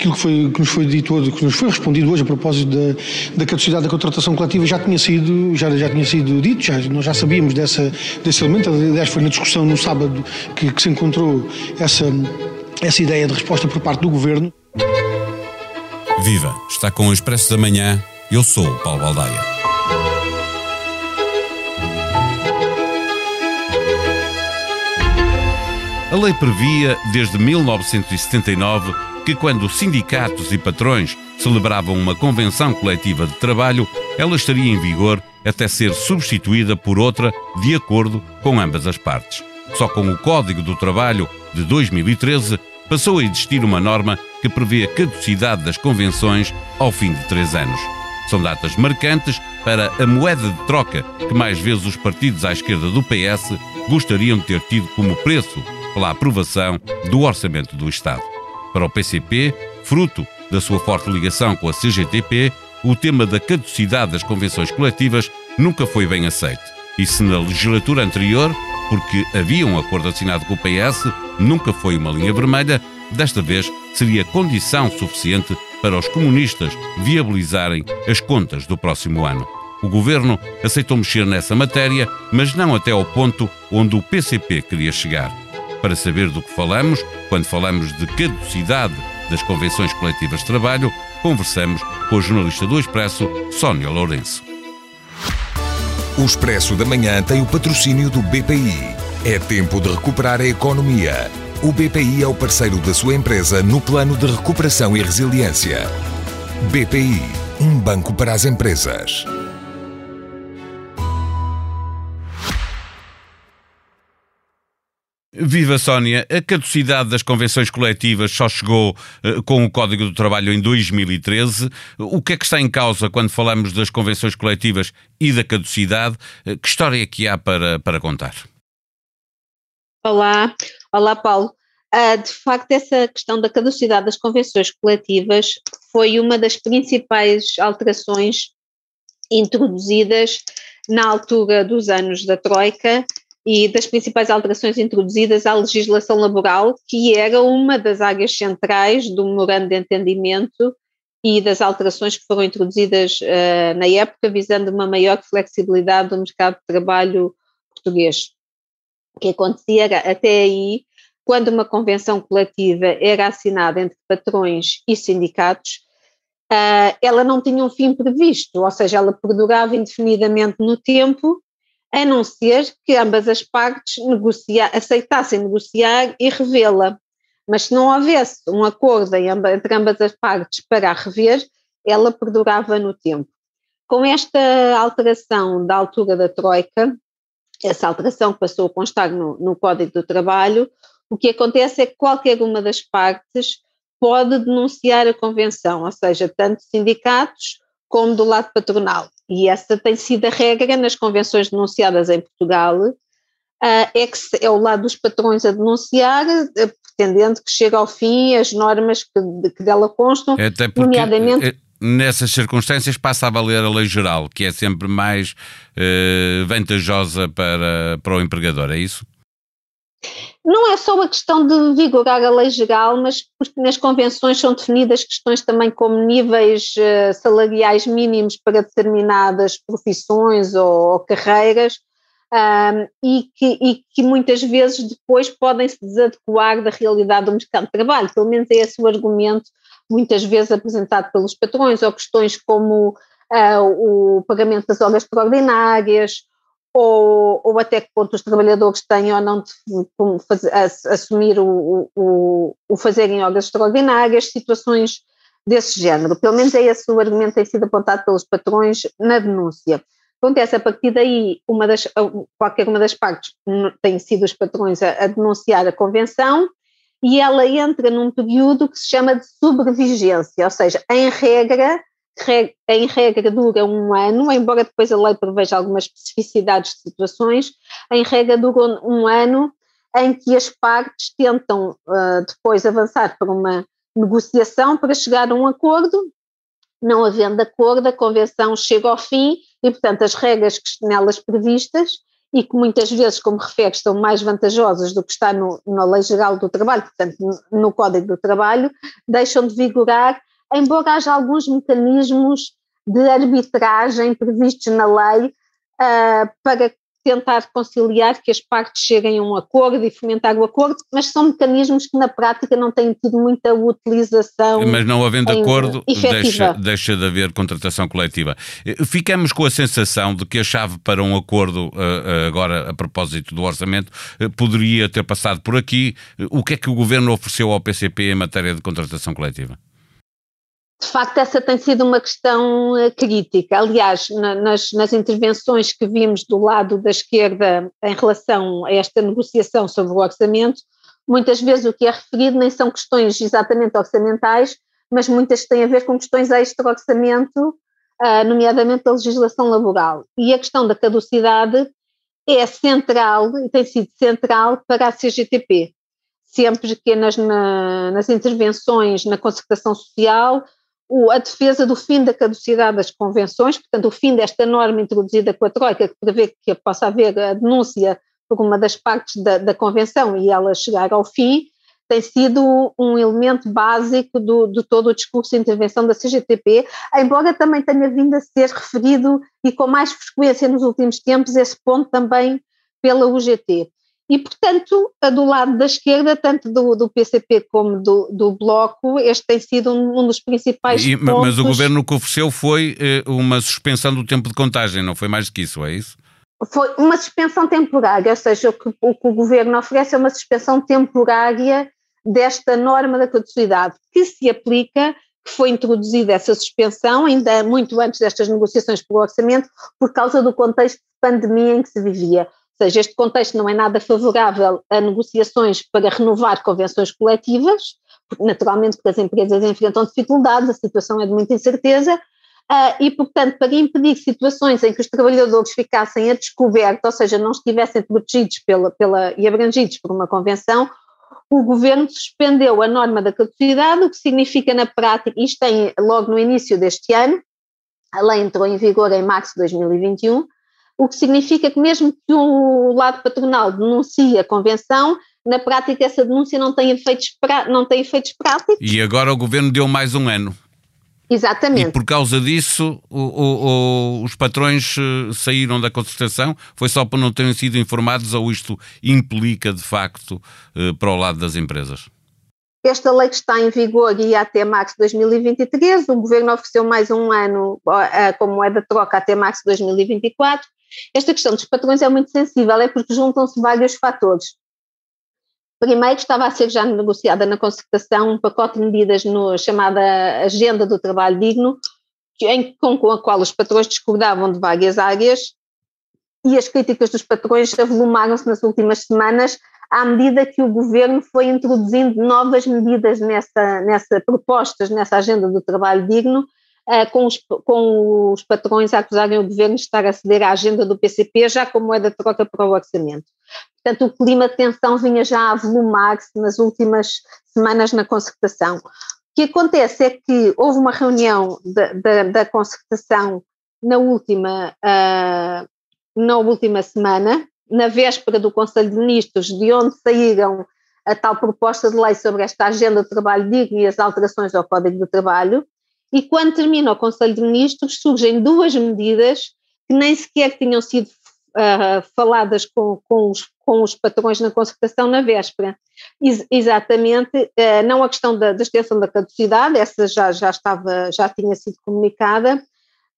Aquilo que, foi, que nos foi dito hoje, que nos foi respondido hoje a propósito da, da caducidade da contratação coletiva já tinha sido, já, já tinha sido dito, já, nós já sabíamos dessa, desse elemento, aliás foi na discussão no sábado que, que se encontrou essa, essa ideia de resposta por parte do Governo. Viva! Está com o Expresso da Manhã, eu sou o Paulo Baldaia. A lei previa, desde 1979, que quando sindicatos e patrões celebravam uma convenção coletiva de trabalho, ela estaria em vigor até ser substituída por outra de acordo com ambas as partes. Só com o Código do Trabalho de 2013 passou a existir uma norma que prevê a caducidade das convenções ao fim de três anos. São datas marcantes para a moeda de troca que mais vezes os partidos à esquerda do PS gostariam de ter tido como preço pela aprovação do Orçamento do Estado. Para o PCP, fruto da sua forte ligação com a CGTP, o tema da caducidade das convenções coletivas nunca foi bem aceito. E se na legislatura anterior, porque havia um acordo assinado com o PS, nunca foi uma linha vermelha, desta vez seria condição suficiente para os comunistas viabilizarem as contas do próximo ano. O governo aceitou mexer nessa matéria, mas não até ao ponto onde o PCP queria chegar. Para saber do que falamos, quando falamos de caducidade das convenções coletivas de trabalho, conversamos com a jornalista do Expresso, Sónia Lourenço. O Expresso da Manhã tem o patrocínio do BPI. É tempo de recuperar a economia. O BPI é o parceiro da sua empresa no plano de recuperação e resiliência. BPI, um banco para as empresas. Viva Sónia, a caducidade das convenções coletivas só chegou uh, com o Código do Trabalho em 2013. O que é que está em causa quando falamos das convenções coletivas e da caducidade? Uh, que história é que há para, para contar? Olá, olá Paulo. Uh, de facto, essa questão da caducidade das convenções coletivas foi uma das principais alterações introduzidas na altura dos anos da Troika e das principais alterações introduzidas à legislação laboral, que era uma das áreas centrais do memorando de entendimento e das alterações que foram introduzidas uh, na época, visando uma maior flexibilidade do mercado de trabalho português. O que acontecia era, até aí, quando uma convenção coletiva era assinada entre patrões e sindicatos, uh, ela não tinha um fim previsto, ou seja, ela perdurava indefinidamente no tempo a não ser que ambas as partes negocia, aceitassem negociar e revê-la. Mas se não houvesse um acordo entre ambas as partes para a rever, ela perdurava no tempo. Com esta alteração da altura da Troika, essa alteração que passou a constar no, no Código do Trabalho, o que acontece é que qualquer uma das partes pode denunciar a convenção, ou seja, tanto sindicatos como do lado patronal. E essa tem sido a regra nas convenções denunciadas em Portugal, uh, é que é o lado dos patrões a denunciar, uh, pretendendo que chegue ao fim as normas que, que dela constam, Até porque, nomeadamente... Eh, nessas circunstâncias passa a valer a lei geral, que é sempre mais uh, vantajosa para, para o empregador, é isso? Não é só uma questão de vigorar a lei geral, mas porque nas convenções são definidas questões também como níveis uh, salariais mínimos para determinadas profissões ou, ou carreiras, um, e, que, e, que, muitas vezes depois podem se desadequar da realidade do mercado de trabalho. Pelo menos é esse o argumento, muitas vezes apresentado pelos patrões, ou questões como uh, o pagamento das horas extraordinárias, ou, ou até que ponto os trabalhadores têm ou não de fazer, assumir o, o, o fazer em horas extraordinárias, situações desse género. Pelo menos é esse o argumento que tem sido apontado pelos patrões na denúncia. Acontece a partir daí, uma das, qualquer uma das partes tem sido os patrões a, a denunciar a convenção e ela entra num período que se chama de sobrevigência, ou seja, em regra, em regra dura um ano, embora depois a lei preveja algumas especificidades de situações, em regra dura um ano em que as partes tentam uh, depois avançar para uma negociação para chegar a um acordo. Não havendo acordo, a convenção chega ao fim e, portanto, as regras que nelas previstas e que muitas vezes, como refere, estão mais vantajosas do que está no, na Lei Geral do Trabalho, portanto, no, no Código do Trabalho, deixam de vigorar, embora haja alguns mecanismos de arbitragem previstos na lei uh, para tentar conciliar que as partes cheguem a um acordo e fomentar o acordo, mas são mecanismos que na prática não têm tido muita utilização. Mas não havendo acordo, deixa, deixa, de haver contratação coletiva. Eh, ficamos com a sensação de que a chave para um acordo, eh, eh, agora a propósito do orçamento, poderia ter passado por aqui. O que é que o governo ofereceu ao PCP em matéria de contratação coletiva? De facto, essa tem sido uma questão uh, crítica. Aliás, na, nas, nas, intervenções que vimos do lado da esquerda em relação a esta negociação sobre o orçamento, muitas vezes o que é referido nem são questões exatamente orçamentais, mas muitas têm a ver com questões extra-orçamento, uh, nomeadamente da legislação laboral. E a questão da caducidade é central e tem sido central para a CGTP. Sempre que nas, na, nas intervenções na concertação social a defesa do fim da caducidade das convenções, portanto, o fim desta norma introduzida com a Troika, que prevê que possa haver a denúncia por uma das partes da, da convenção e ela chegar ao fim, tem sido um elemento básico do, de todo o discurso de intervenção da CGTP, embora também tenha vindo a ser referido e com mais frequência nos últimos tempos esse ponto também pela UGT. E, portanto, do lado da esquerda, tanto do, do PCP como do, do, Bloco, este tem sido um, um dos principais e, pontos. Mas o governo o que ofereceu foi eh, uma suspensão do tempo de contagem, não foi mais do que isso, é isso? Foi uma suspensão temporária, ou seja, o que o, que o governo oferece é uma suspensão temporária desta norma da caducidade, que se aplica que foi introduzida essa suspensão, ainda muito antes destas negociações pelo orçamento, por causa do contexto de pandemia em que se vivia seja, este contexto não é nada favorável a negociações para renovar convenções coletivas, naturalmente porque as empresas enfrentam dificuldades, a situação é de muita incerteza, uh, e, portanto, para impedir situações em que os trabalhadores ficassem a descoberto, ou seja, não estivessem protegidos pela, pela, e abrangidos por uma convenção, o governo suspendeu a norma da caducidade, o que significa na prática, isto tem logo no início deste ano, a lei entrou em vigor em março de 2021, o que significa que mesmo que o lado patronal denuncie a convenção, na prática essa denúncia não tem efeitos, não tem efeitos práticos. E agora o governo deu mais um ano. Exatamente. E por causa disso, o, o, o, os patrões eh, saíram da concertação? Foi só por não terem sido informados ou isto implica, de facto, eh, para o lado das empresas? Esta lei que está em vigor ia até março de 2023, o governo ofereceu mais um ano eh, como moeda de troca até março de 2024 esta questão dos patrões é muito sensível, é porque juntam-se vários fatores. Primeiro, estava a ser já negociada na concertação um pacote de medidas no chamada Agenda do Trabalho Digno, em, com, com a qual os patrões discordavam de várias áreas e as críticas dos patrões avolumaram-se nas últimas semanas à medida que o governo foi introduzindo novas medidas nessa, nessa propostas nessa agenda do trabalho digno com, os, com os patrões a acusarem o governo de estar a ceder à agenda do PCP já como moeda de troca para o orçamento. Portanto, o clima de tensão vinha já a volumar-se nas últimas semanas na concertação. O que acontece é que houve uma reunião da, da, da concertação na última, uh, na última semana, na véspera do Conselho de Ministros, de onde saíram a tal proposta de lei sobre esta agenda de trabalho digno e as alterações ao Código do Trabalho, e quando termina o Conselho de Ministros, surgem duas medidas que nem sequer tinham sido uh, faladas com, com, os, com os patrões na concertação na véspera. Ex exatamente, uh, não a questão da, da, extensão da caducidade, essa já, já, estava, já tinha sido comunicada,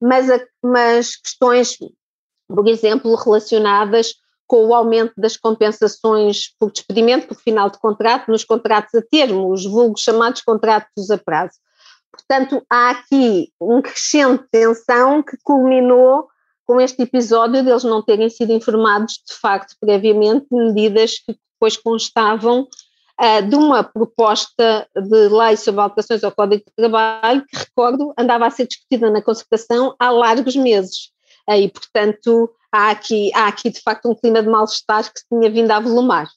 mas, a, mas questões, por exemplo, relacionadas com o aumento das compensações por despedimento, por final de contrato, nos contratos a termo, os vulgos chamados contratos a prazo. Portanto, há aqui um crescente tensão que culminou com este episódio deles não terem sido informados de facto previamente de medidas que depois constavam uh, de uma proposta de lei sobre alterações ao Código de Trabalho que, recordo, andava a ser discutida na concertação há largos meses. Uh, e, portanto, há aqui, há aqui de facto um clima de mal-estar que se tinha vindo a volumar.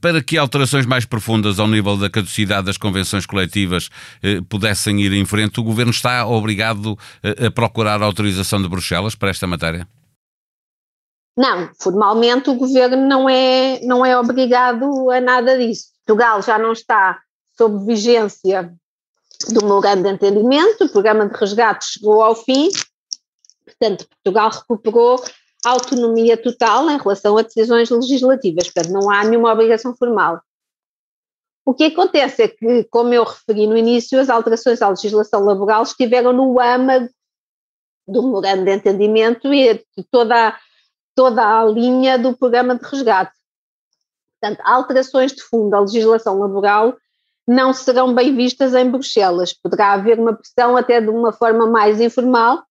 Para que alterações mais profundas ao nível da caducidade das convenções coletivas eh, pudessem ir em frente, o Governo está obrigado eh, a procurar a autorização de Bruxelas para esta matéria? Não, formalmente o governo não é, não é obrigado a nada disso. Portugal já não está sob vigência do memorando de entendimento, o programa de resgate chegou ao fim, portanto, Portugal recuperou autonomia total em relação a decisões legislativas, portanto, não há nenhuma obrigação formal. O que acontece é que, como eu referi no início, as alterações à legislação laboral estiveram no âmago do memorando de entendimento e de toda, toda a linha do programa de resgate. Portanto, alterações de fundo à legislação laboral não serão bem vistas em Bruxelas. Poderá haver uma pressão até de uma forma mais informal,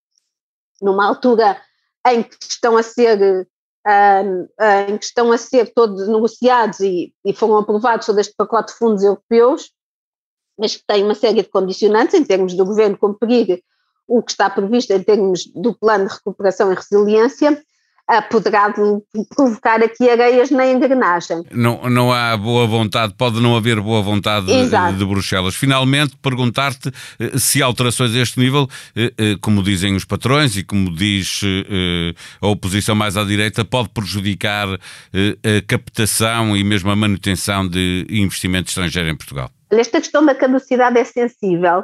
numa altura em que estão a ser uh, em que estão a ser todos negociados e, e foram aprovados todo este pacote de fundos europeus, mas que tem uma série de condicionantes em termos do governo cumprir o que está previsto em termos do plano de recuperação e resiliência, poderá provocar aqui areias na engrenagem. Não, não há boa vontade, pode não haver boa vontade de, de, Bruxelas. Finalmente, perguntar-te eh, se alterações a este nível, eh, eh, como dizem os patrões e como diz a oposição mais à direita, pode prejudicar a captação e mesmo a manutenção de investimento estrangeiro em Portugal. Esta questão da caducidade é sensível.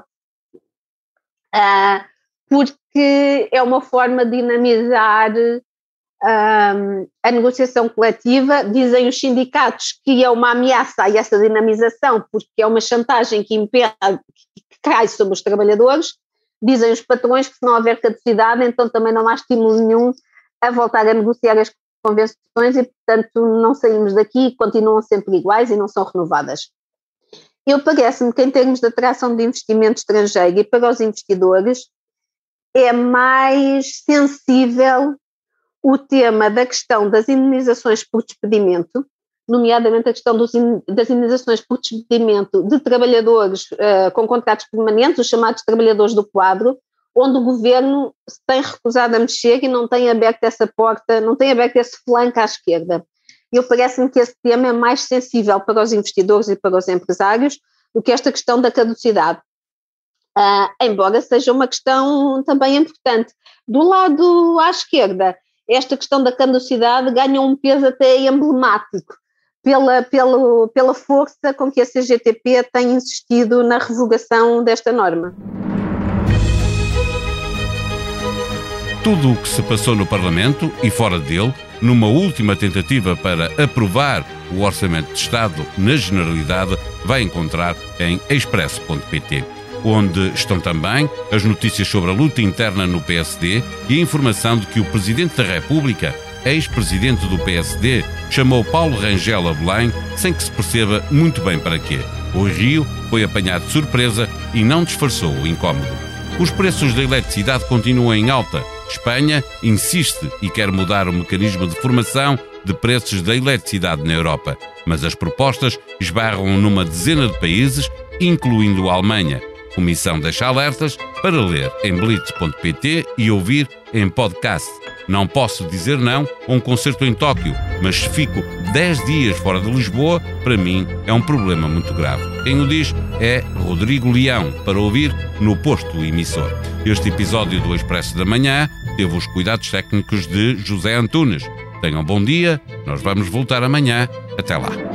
Uh, porque é uma forma de dinamizar um, a negociação coletiva. Dizem os sindicatos que é uma ameaça a essa dinamização, porque é uma chantagem que impede, que cai sobre os trabalhadores. Dizem os patrões que se não houver caducidade, então também não há estímulo nenhum a voltar a negociar as convenções e, portanto, não saímos daqui, continuam sempre iguais e não são renovadas. Eu parece-me que, em termos de atração de investimento estrangeiro e para os investidores, é mais sensível o tema da questão das indenizações por despedimento, nomeadamente a questão dos, das indenizações por despedimento de trabalhadores uh, com contratos permanentes, os chamados trabalhadores do quadro, onde o governo se tem recusado a mexer e não tem aberto essa porta, não tem aberto esse flanco à esquerda. Eu parece-me que esse tema é mais sensível para os investidores e para os empresários do que esta questão da caducidade uh, embora seja uma questão também importante. Do lado à esquerda, esta questão da caducidade ganha um peso até emblemático pela, pela, pela força com que a CGTP tem insistido na revogação desta norma. Tudo o que se passou no Parlamento e fora dele, numa última tentativa para aprovar o Orçamento de Estado na Generalidade, vai encontrar em expresso.pt onde estão também as notícias sobre a luta interna no PSD e a informação de que o Presidente da República, ex-presidente do PSD, chamou Paulo Rangel a Belém sem que se perceba muito bem para quê. O Rio foi apanhado de surpresa e não disfarçou o incómodo. Os preços da eletricidade continuam em alta. Espanha insiste e quer mudar o mecanismo de formação de preços da eletricidade na Europa, mas as propostas esbarram numa dezena de países, incluindo a Alemanha. Comissão deixa alertas para ler em blitz.pt e ouvir em podcast. Não posso dizer não a um concerto em Tóquio, mas se fico 10 dias fora de Lisboa, para mim é um problema muito grave. Quem o diz é Rodrigo Leão, para ouvir no posto emissor. Este episódio do Expresso da Manhã teve os cuidados técnicos de José Antunes. Tenham bom dia, nós vamos voltar amanhã. Até lá.